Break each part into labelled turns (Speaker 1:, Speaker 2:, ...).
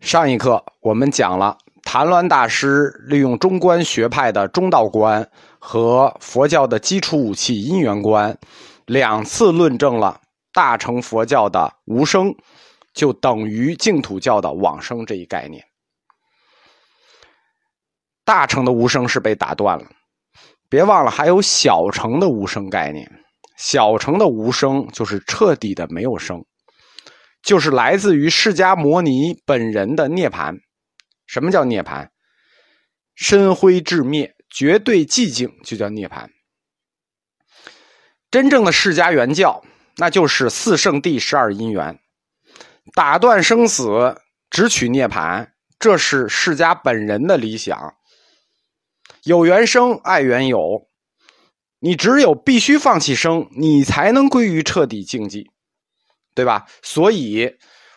Speaker 1: 上一课我们讲了谭鸾大师利用中观学派的中道观和佛教的基础武器因缘观，两次论证了大乘佛教的无生就等于净土教的往生这一概念。大乘的无生是被打断了，别忘了还有小乘的无生概念。小乘的无生就是彻底的没有生。就是来自于释迦牟尼本人的涅盘。什么叫涅盘？身灰至灭，绝对寂静，就叫涅盘。真正的释迦原教，那就是四圣谛十二因缘，打断生死，只取涅盘，这是释迦本人的理想。有缘生，爱缘有，你只有必须放弃生，你才能归于彻底境界。对吧？所以，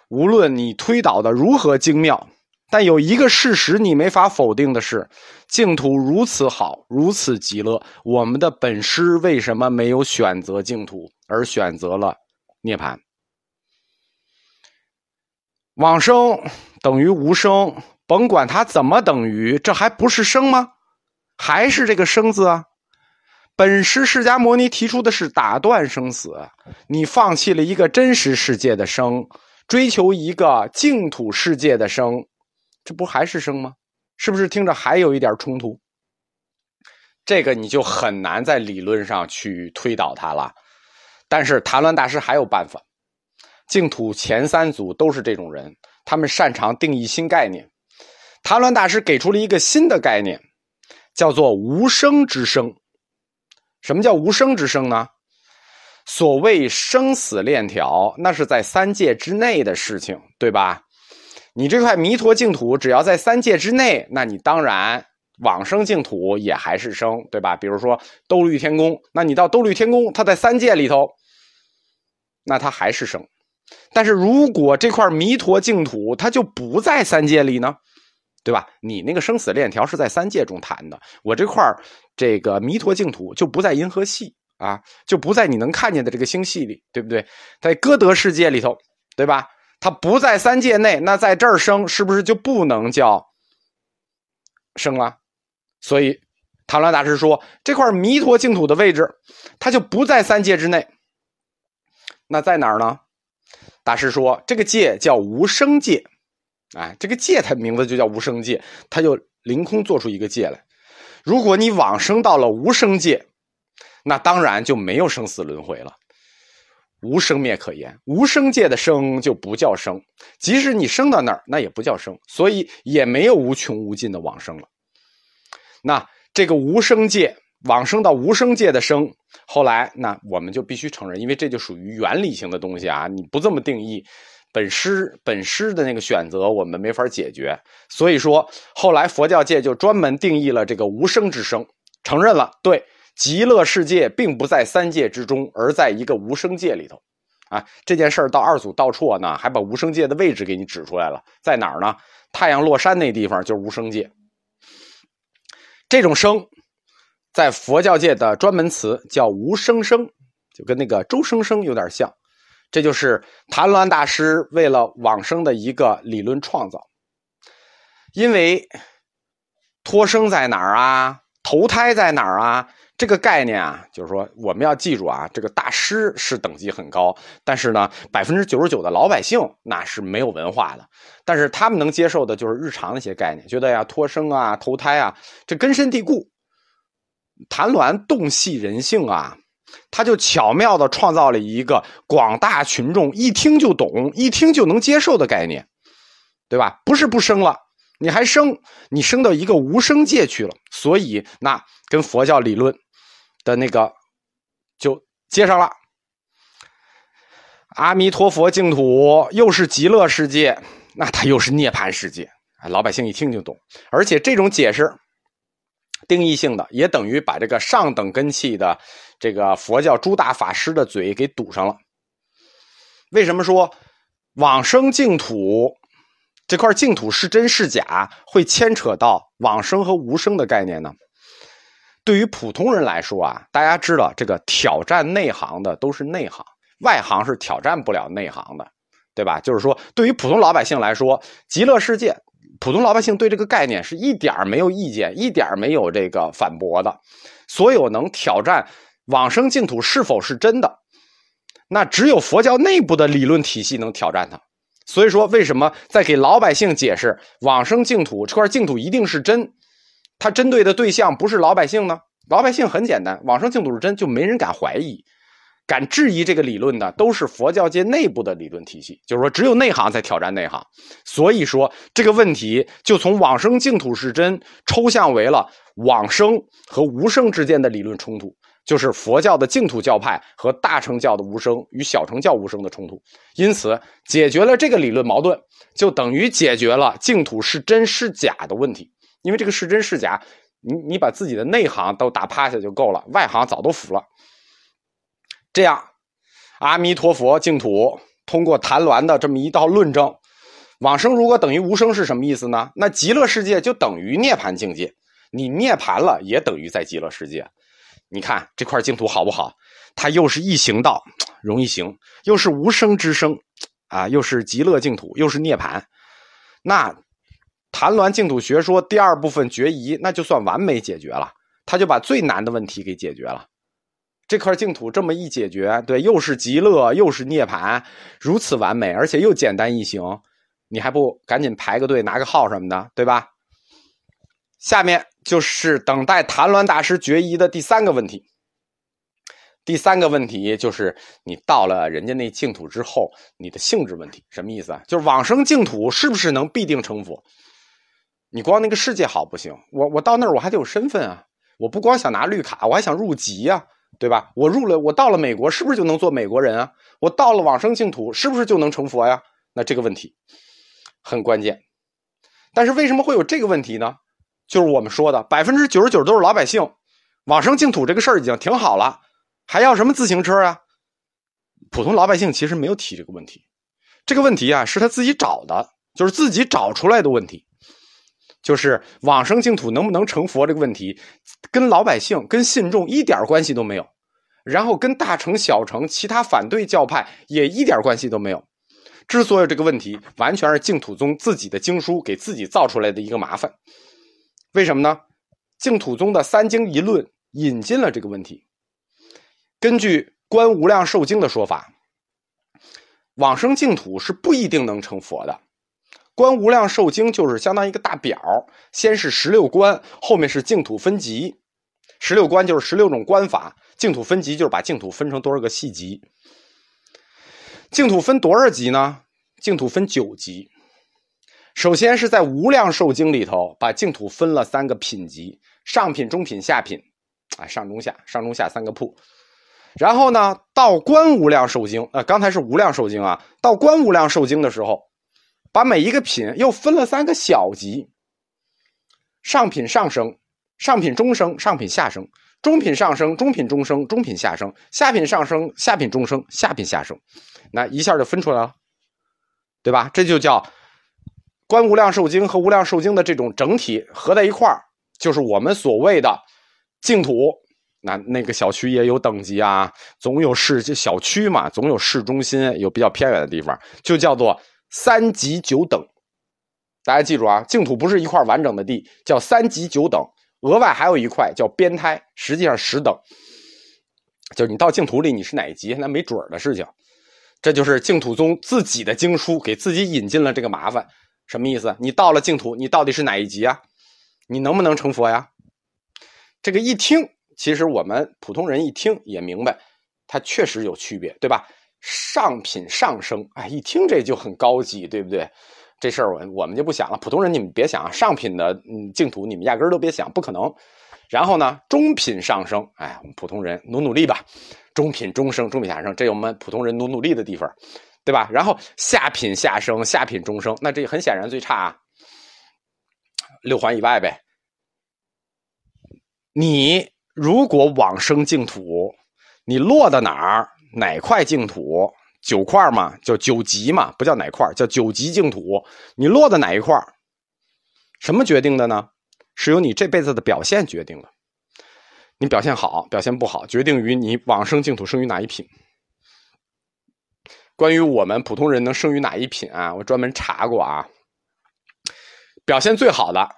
Speaker 1: 无论你推导的如何精妙，但有一个事实你没法否定的是：净土如此好，如此极乐，我们的本师为什么没有选择净土，而选择了涅槃？往生等于无生，甭管它怎么等于，这还不是生吗？还是这个生字啊？本师释迦牟尼提出的是打断生死，你放弃了一个真实世界的生，追求一个净土世界的生，这不还是生吗？是不是听着还有一点冲突？这个你就很难在理论上去推导它了。但是谭鸾大师还有办法，净土前三祖都是这种人，他们擅长定义新概念。谭鸾大师给出了一个新的概念，叫做无生之生。什么叫无生之生呢？所谓生死链条，那是在三界之内的事情，对吧？你这块弥陀净土，只要在三界之内，那你当然往生净土也还是生，对吧？比如说兜率天宫，那你到兜率天宫，它在三界里头，那它还是生。但是如果这块弥陀净土它就不在三界里呢？对吧？你那个生死链条是在三界中谈的，我这块这个弥陀净土就不在银河系啊，就不在你能看见的这个星系里，对不对？在歌德世界里头，对吧？它不在三界内，那在这儿生是不是就不能叫生了？所以，唐鸾大师说，这块弥陀净土的位置，它就不在三界之内。那在哪儿呢？大师说，这个界叫无生界。哎，这个界它名字就叫无生界，它就凌空做出一个界来。如果你往生到了无生界，那当然就没有生死轮回了，无生灭可言。无生界的生就不叫生，即使你生到那儿，那也不叫生，所以也没有无穷无尽的往生了。那这个无生界往生到无生界的生，后来那我们就必须承认，因为这就属于原理性的东西啊，你不这么定义。本师本师的那个选择，我们没法解决，所以说后来佛教界就专门定义了这个无生之生，承认了对极乐世界并不在三界之中，而在一个无生界里头，啊，这件事儿到二祖道绰呢，还把无生界的位置给你指出来了，在哪儿呢？太阳落山那地方就是无生界。这种生，在佛教界的专门词叫无生生，就跟那个周生生有点像。这就是谭鸾大师为了往生的一个理论创造，因为托生在哪儿啊，投胎在哪儿啊，这个概念啊，就是说我们要记住啊，这个大师是等级很高，但是呢，百分之九十九的老百姓那是没有文化的，但是他们能接受的就是日常那些概念，觉得呀，托生啊，投胎啊，这根深蒂固。谭鸾洞悉人性啊。他就巧妙的创造了一个广大群众一听就懂、一听就能接受的概念，对吧？不是不生了，你还生，你生到一个无生界去了，所以那跟佛教理论的那个就接上了。阿弥陀佛净土又是极乐世界，那它又是涅槃世界，老百姓一听就懂，而且这种解释。定义性的也等于把这个上等根器的这个佛教诸大法师的嘴给堵上了。为什么说往生净土这块净土是真是假，会牵扯到往生和无生的概念呢？对于普通人来说啊，大家知道这个挑战内行的都是内行，外行是挑战不了内行的，对吧？就是说，对于普通老百姓来说，极乐世界，普通老百姓对这个概念是一点没有意见，一点没有这个反驳的。所有能挑战往生净土是否是真的，那只有佛教内部的理论体系能挑战它。所以说，为什么在给老百姓解释往生净土这块净土一定是真？它针对的对象不是老百姓呢？老百姓很简单，往生净土是真，就没人敢怀疑。敢质疑这个理论的，都是佛教界内部的理论体系。就是说，只有内行在挑战内行。所以说，这个问题就从往生净土是真抽象为了往生和无生之间的理论冲突，就是佛教的净土教派和大乘教的无生与小乘教无生的冲突。因此，解决了这个理论矛盾，就等于解决了净土是真是假的问题。因为这个是真是假，你你把自己的内行都打趴下就够了，外行早都服了。这样，阿弥陀佛净土通过谭鸾的这么一道论证，往生如果等于无生是什么意思呢？那极乐世界就等于涅槃境界，你涅槃了也等于在极乐世界。你看这块净土好不好？它又是易行道，容易行，又是无生之生，啊，又是极乐净土，又是涅槃。那谭鸾净土学说第二部分决疑，那就算完美解决了，他就把最难的问题给解决了。这块净土这么一解决，对，又是极乐，又是涅槃，如此完美，而且又简单易行，你还不赶紧排个队拿个号什么的，对吧？下面就是等待谭鸾大师决疑的第三个问题。第三个问题就是你到了人家那净土之后，你的性质问题什么意思啊？就是往生净土是不是能必定成佛？你光那个世界好不行，我我到那儿我还得有身份啊，我不光想拿绿卡，我还想入籍呀。对吧？我入了，我到了美国，是不是就能做美国人啊？我到了往生净土，是不是就能成佛呀？那这个问题很关键。但是为什么会有这个问题呢？就是我们说的，百分之九十九都是老百姓，往生净土这个事儿已经挺好了，还要什么自行车啊？普通老百姓其实没有提这个问题，这个问题啊是他自己找的，就是自己找出来的问题。就是往生净土能不能成佛这个问题，跟老百姓、跟信众一点关系都没有，然后跟大乘、小乘、其他反对教派也一点关系都没有。之所以这个问题，完全是净土宗自己的经书给自己造出来的一个麻烦。为什么呢？净土宗的三经一论引进了这个问题。根据《观无量寿经》的说法，往生净土是不一定能成佛的。观无量寿经就是相当于一个大表，先是十六观，后面是净土分级。十六观就是十六种观法，净土分级就是把净土分成多少个细级。净土分多少级呢？净土分九级。首先是在无量寿经里头，把净土分了三个品级：上品、中品、下品。啊，上中下，上中下三个铺。然后呢，到观无量寿经，呃，刚才是无量寿经啊，到观无量寿经的时候。把每一个品又分了三个小级：上品上升、上品中升、上品下升、中品上升、中品中升、中品下升、下品上升、下品中升、下品下升。那一下就分出来了，对吧？这就叫《观无量寿经》和《无量寿经》的这种整体合在一块儿，就是我们所谓的净土。那那个小区也有等级啊，总有市小区嘛，总有市中心，有比较偏远的地方，就叫做。三级九等，大家记住啊，净土不是一块完整的地，叫三级九等，额外还有一块叫边胎，实际上十等。就是你到净土里你是哪一级，那没准的事情。这就是净土宗自己的经书给自己引进了这个麻烦，什么意思？你到了净土，你到底是哪一级啊？你能不能成佛呀？这个一听，其实我们普通人一听也明白，它确实有区别，对吧？上品上升，哎，一听这就很高级，对不对？这事儿我我们就不想了。普通人你们别想啊，上品的净土你们压根儿都别想，不可能。然后呢，中品上升，哎，我们普通人努努力吧。中品中升，中品下升，这有我们普通人努努力的地方，对吧？然后下品下升，下品中升，那这很显然最差啊。六环以外呗。你如果往生净土，你落到哪儿？哪块净土？九块嘛，叫九级嘛，不叫哪块，叫九级净土。你落在哪一块？什么决定的呢？是由你这辈子的表现决定的。你表现好，表现不好，决定于你往生净土生于哪一品。关于我们普通人能生于哪一品啊？我专门查过啊，表现最好的，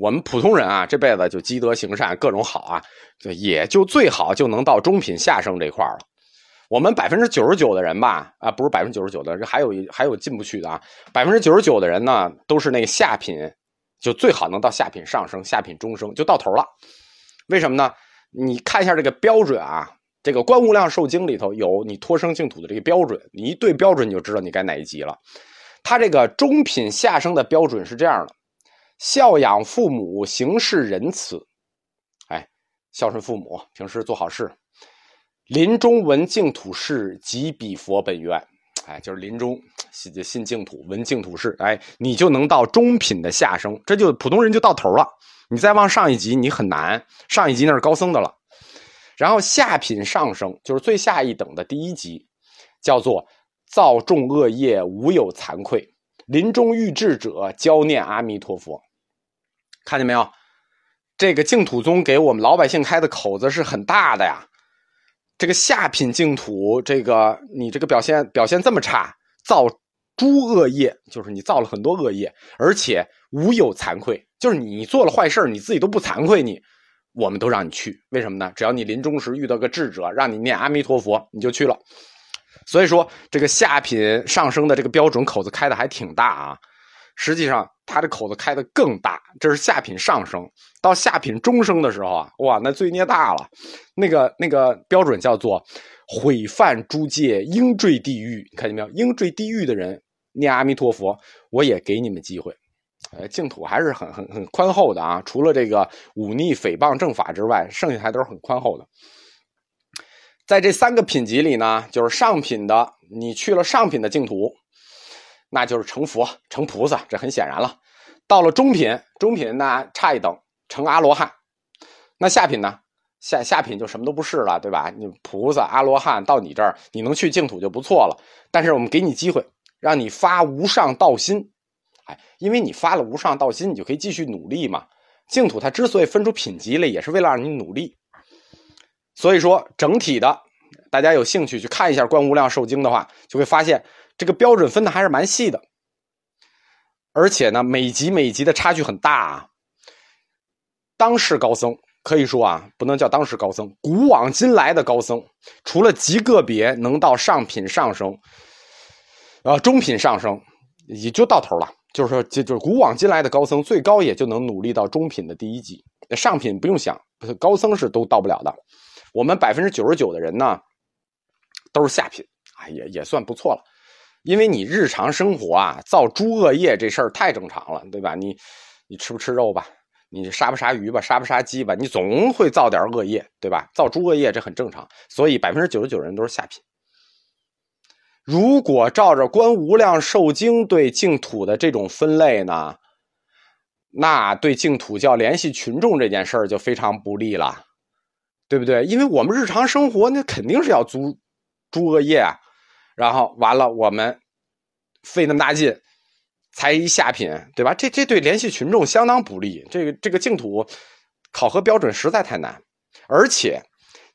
Speaker 1: 我们普通人啊，这辈子就积德行善，各种好啊，就也就最好就能到中品下生这块了。我们百分之九十九的人吧，啊，不是百分之九十九的，这还有一还有进不去的啊。百分之九十九的人呢，都是那个下品，就最好能到下品上升、下品中升，就到头了。为什么呢？你看一下这个标准啊。这个《观无量寿经》里头有你托生净土的这个标准，你一对标准你就知道你该哪一级了。他这个中品下生的标准是这样的：孝养父母，行事仁慈，哎，孝顺父母，平时做好事。临终闻净土事，即彼佛本愿。哎，就是临终信信净土，闻净土事，哎，你就能到中品的下生，这就普通人就到头了。你再往上一级，你很难。上一级那是高僧的了。然后下品上升，就是最下一等的第一级，叫做造众恶业无有惭愧，临终欲至者教念阿弥陀佛。看见没有？这个净土宗给我们老百姓开的口子是很大的呀。这个下品净土，这个你这个表现表现这么差，造诸恶业，就是你造了很多恶业，而且无有惭愧，就是你做了坏事你自己都不惭愧你。我们都让你去，为什么呢？只要你临终时遇到个智者，让你念阿弥陀佛，你就去了。所以说，这个下品上升的这个标准口子开的还挺大啊。实际上，他这口子开的更大。这是下品上升，到下品中升的时候啊，哇，那罪孽大了。那个那个标准叫做毁犯诸戒，应坠地狱。你看见没有？应坠地狱的人念阿弥陀佛，我也给你们机会。呃，净土还是很很很宽厚的啊，除了这个忤逆诽谤正法之外，剩下还都是很宽厚的。在这三个品级里呢，就是上品的，你去了上品的净土，那就是成佛、成菩萨，这很显然了。到了中品，中品那差一等，成阿罗汉。那下品呢？下下品就什么都不是了，对吧？你菩萨、阿罗汉到你这儿，你能去净土就不错了。但是我们给你机会，让你发无上道心。哎，因为你发了无上道心，你就可以继续努力嘛。净土它之所以分出品级来，也是为了让你努力。所以说，整体的，大家有兴趣去看一下《观无量寿经》的话，就会发现这个标准分的还是蛮细的。而且呢，每级每级的差距很大啊。当世高僧可以说啊，不能叫当世高僧，古往今来的高僧，除了极个别能到上品上升，呃，中品上升，也就到头了。就是说，就就是古往今来的高僧，最高也就能努力到中品的第一级，上品不用想，高僧是都到不了的。我们百分之九十九的人呢，都是下品，啊，也也算不错了。因为你日常生活啊，造诸恶业这事儿太正常了，对吧？你你吃不吃肉吧？你杀不杀鱼吧？杀不杀鸡吧？你总会造点恶业，对吧？造诸恶业这很正常，所以百分之九十九人都是下品。如果照着《观无量寿经》对净土的这种分类呢，那对净土教联系群众这件事儿就非常不利了，对不对？因为我们日常生活那肯定是要租诸恶业啊，然后完了我们费那么大劲才一下品，对吧？这这对联系群众相当不利。这个这个净土考核标准实在太难，而且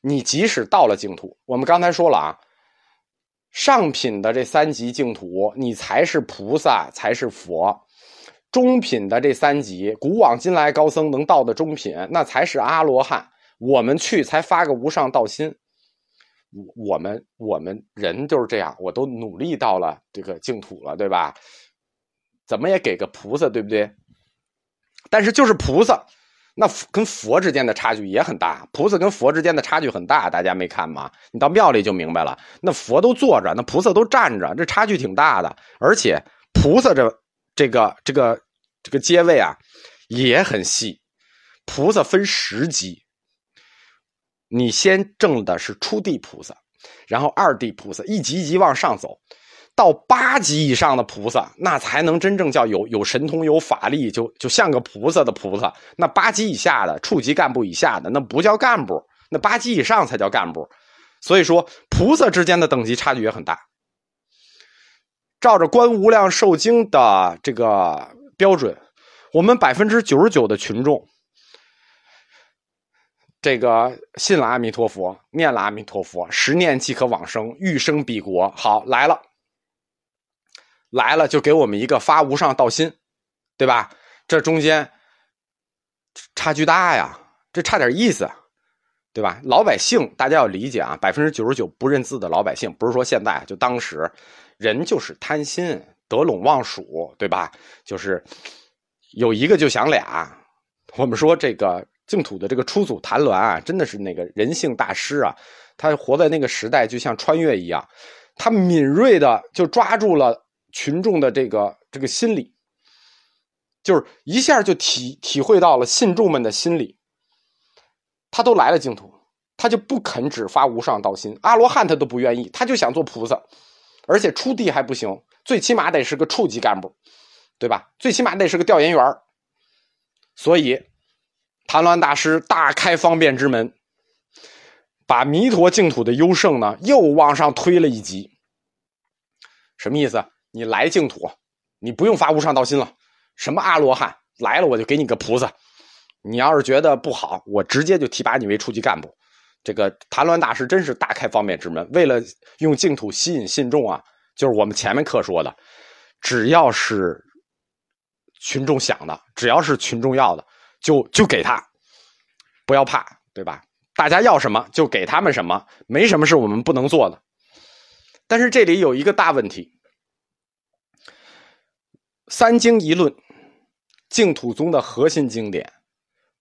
Speaker 1: 你即使到了净土，我们刚才说了啊。上品的这三级净土，你才是菩萨，才是佛；中品的这三级，古往今来高僧能到的中品，那才是阿罗汉。我们去才发个无上道心，我我们我们人就是这样，我都努力到了这个净土了，对吧？怎么也给个菩萨，对不对？但是就是菩萨。那跟佛之间的差距也很大，菩萨跟佛之间的差距很大，大家没看吗？你到庙里就明白了。那佛都坐着，那菩萨都站着，这差距挺大的。而且菩萨这这个这个这个阶位啊也很细，菩萨分十级，你先证的是初地菩萨，然后二地菩萨，一级一级往上走。到八级以上的菩萨，那才能真正叫有有神通、有法力，就就像个菩萨的菩萨。那八级以下的、处级干部以下的，那不叫干部，那八级以上才叫干部。所以说，菩萨之间的等级差距也很大。照着《观无量寿经》的这个标准，我们百分之九十九的群众，这个信了阿弥陀佛，念了阿弥陀佛，十念即可往生，欲生彼国。好，来了。来了就给我们一个发无上道心，对吧？这中间差距大呀，这差点意思，对吧？老百姓大家要理解啊，百分之九十九不认字的老百姓，不是说现在，就当时人就是贪心，得陇望蜀，对吧？就是有一个就想俩。我们说这个净土的这个初祖谭鸾啊，真的是那个人性大师啊，他活在那个时代就像穿越一样，他敏锐的就抓住了群众的这个这个心理。就是一下就体体会到了信众们的心理，他都来了净土，他就不肯只发无上道心，阿罗汉他都不愿意，他就想做菩萨，而且出地还不行，最起码得是个处级干部，对吧？最起码得是个调研员所以，谭鸾大师大开方便之门，把弥陀净土的优胜呢又往上推了一级。什么意思？你来净土，你不用发无上道心了。什么阿罗汉来了，我就给你个菩萨。你要是觉得不好，我直接就提拔你为初级干部。这个谭鸾大师真是大开方便之门，为了用净土吸引信众啊，就是我们前面课说的，只要是群众想的，只要是群众要的，就就给他，不要怕，对吧？大家要什么就给他们什么，没什么是我们不能做的。但是这里有一个大问题，三经一论。净土宗的核心经典《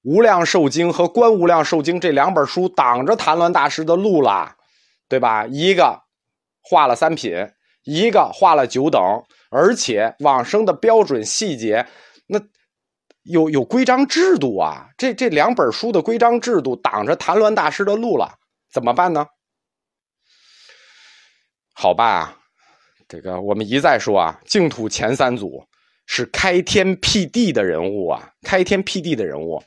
Speaker 1: 无量寿经》和《观无量寿经》这两本书挡着谭鸾大师的路了，对吧？一个画了三品，一个画了九等，而且往生的标准细节，那有有规章制度啊！这这两本书的规章制度挡着谭鸾大师的路了，怎么办呢？好吧，这个我们一再说啊，净土前三祖。是开天辟地的人物啊！开天辟地的人物，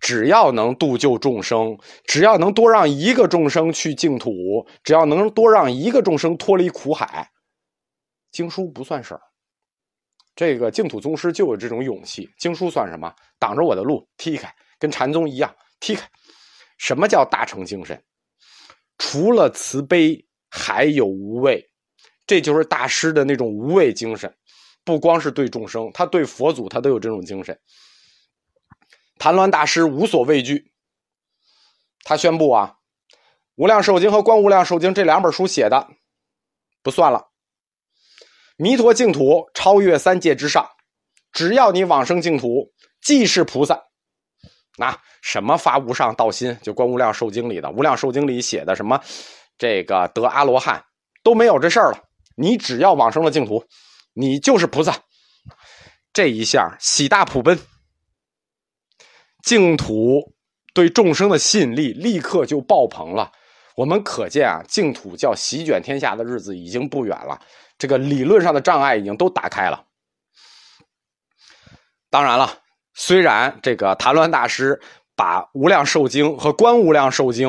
Speaker 1: 只要能度救众生，只要能多让一个众生去净土，只要能多让一个众生脱离苦海，经书不算事儿。这个净土宗师就有这种勇气。经书算什么？挡着我的路，踢开，跟禅宗一样，踢开。什么叫大成精神？除了慈悲，还有无畏，这就是大师的那种无畏精神。不光是对众生，他对佛祖，他都有这种精神。谭鸾大师无所畏惧，他宣布啊，《无量寿经》和《观无量寿经》这两本书写的不算了。弥陀净土超越三界之上，只要你往生净土，即是菩萨。那什么发无上道心，就《观无量寿经》里的《无量寿经》里写的什么，这个得阿罗汉都没有这事儿了。你只要往生了净土。你就是菩萨，这一下喜大普奔，净土对众生的吸引力立刻就爆棚了。我们可见啊，净土叫席卷天下的日子已经不远了。这个理论上的障碍已经都打开了。当然了，虽然这个谭鸾大师把《无量寿经》和《观无量寿经》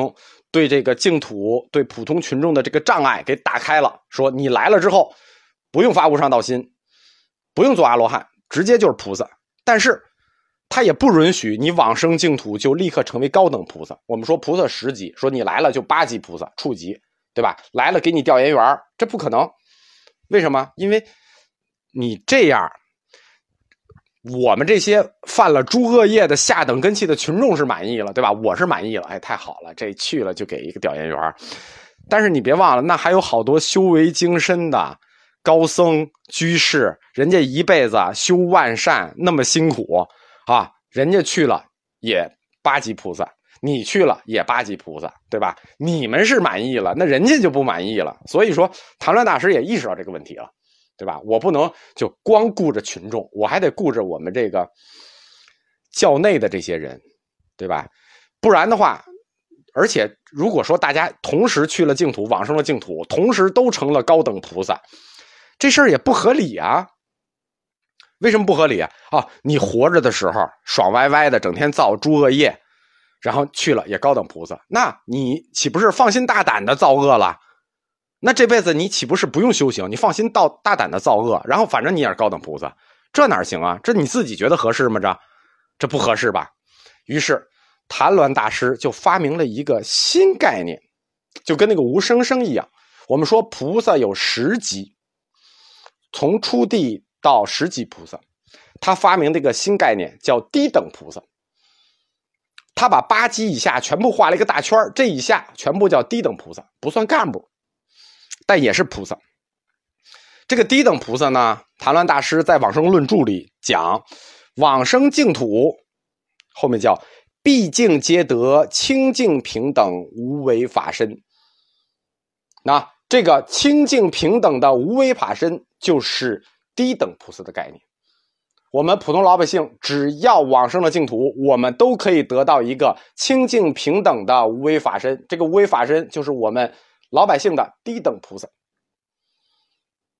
Speaker 1: 对这个净土对普通群众的这个障碍给打开了，说你来了之后。不用发无上道心，不用做阿罗汉，直接就是菩萨。但是，他也不允许你往生净土就立刻成为高等菩萨。我们说菩萨十级，说你来了就八级菩萨，处级，对吧？来了给你调研员，这不可能。为什么？因为你这样，我们这些犯了诸恶业的下等根器的群众是满意了，对吧？我是满意了，哎，太好了，这去了就给一个调研员。但是你别忘了，那还有好多修为精深的。高僧居士，人家一辈子修万善那么辛苦啊，人家去了也八级菩萨，你去了也八级菩萨，对吧？你们是满意了，那人家就不满意了。所以说，唐鸾大师也意识到这个问题了，对吧？我不能就光顾着群众，我还得顾着我们这个教内的这些人，对吧？不然的话，而且如果说大家同时去了净土，往生了净土，同时都成了高等菩萨。这事儿也不合理啊！为什么不合理啊？啊，你活着的时候爽歪歪的，整天造诸恶业，然后去了也高等菩萨，那你岂不是放心大胆的造恶了？那这辈子你岂不是不用修行？你放心到大胆的造恶，然后反正你也是高等菩萨，这哪行啊？这你自己觉得合适吗？这这不合适吧？于是谭鸾大师就发明了一个新概念，就跟那个无声声一样。我们说菩萨有十级。从初地到十级菩萨，他发明了一个新概念，叫低等菩萨。他把八级以下全部画了一个大圈这以下全部叫低等菩萨，不算干部，但也是菩萨。这个低等菩萨呢，谭鸾大师在《往生论著》里讲，往生净土后面叫毕竟皆得清净平等无为法身。那这个清净平等的无为法身，就是低等菩萨的概念。我们普通老百姓只要往生了净土，我们都可以得到一个清净平等的无为法身。这个无为法身就是我们老百姓的低等菩萨。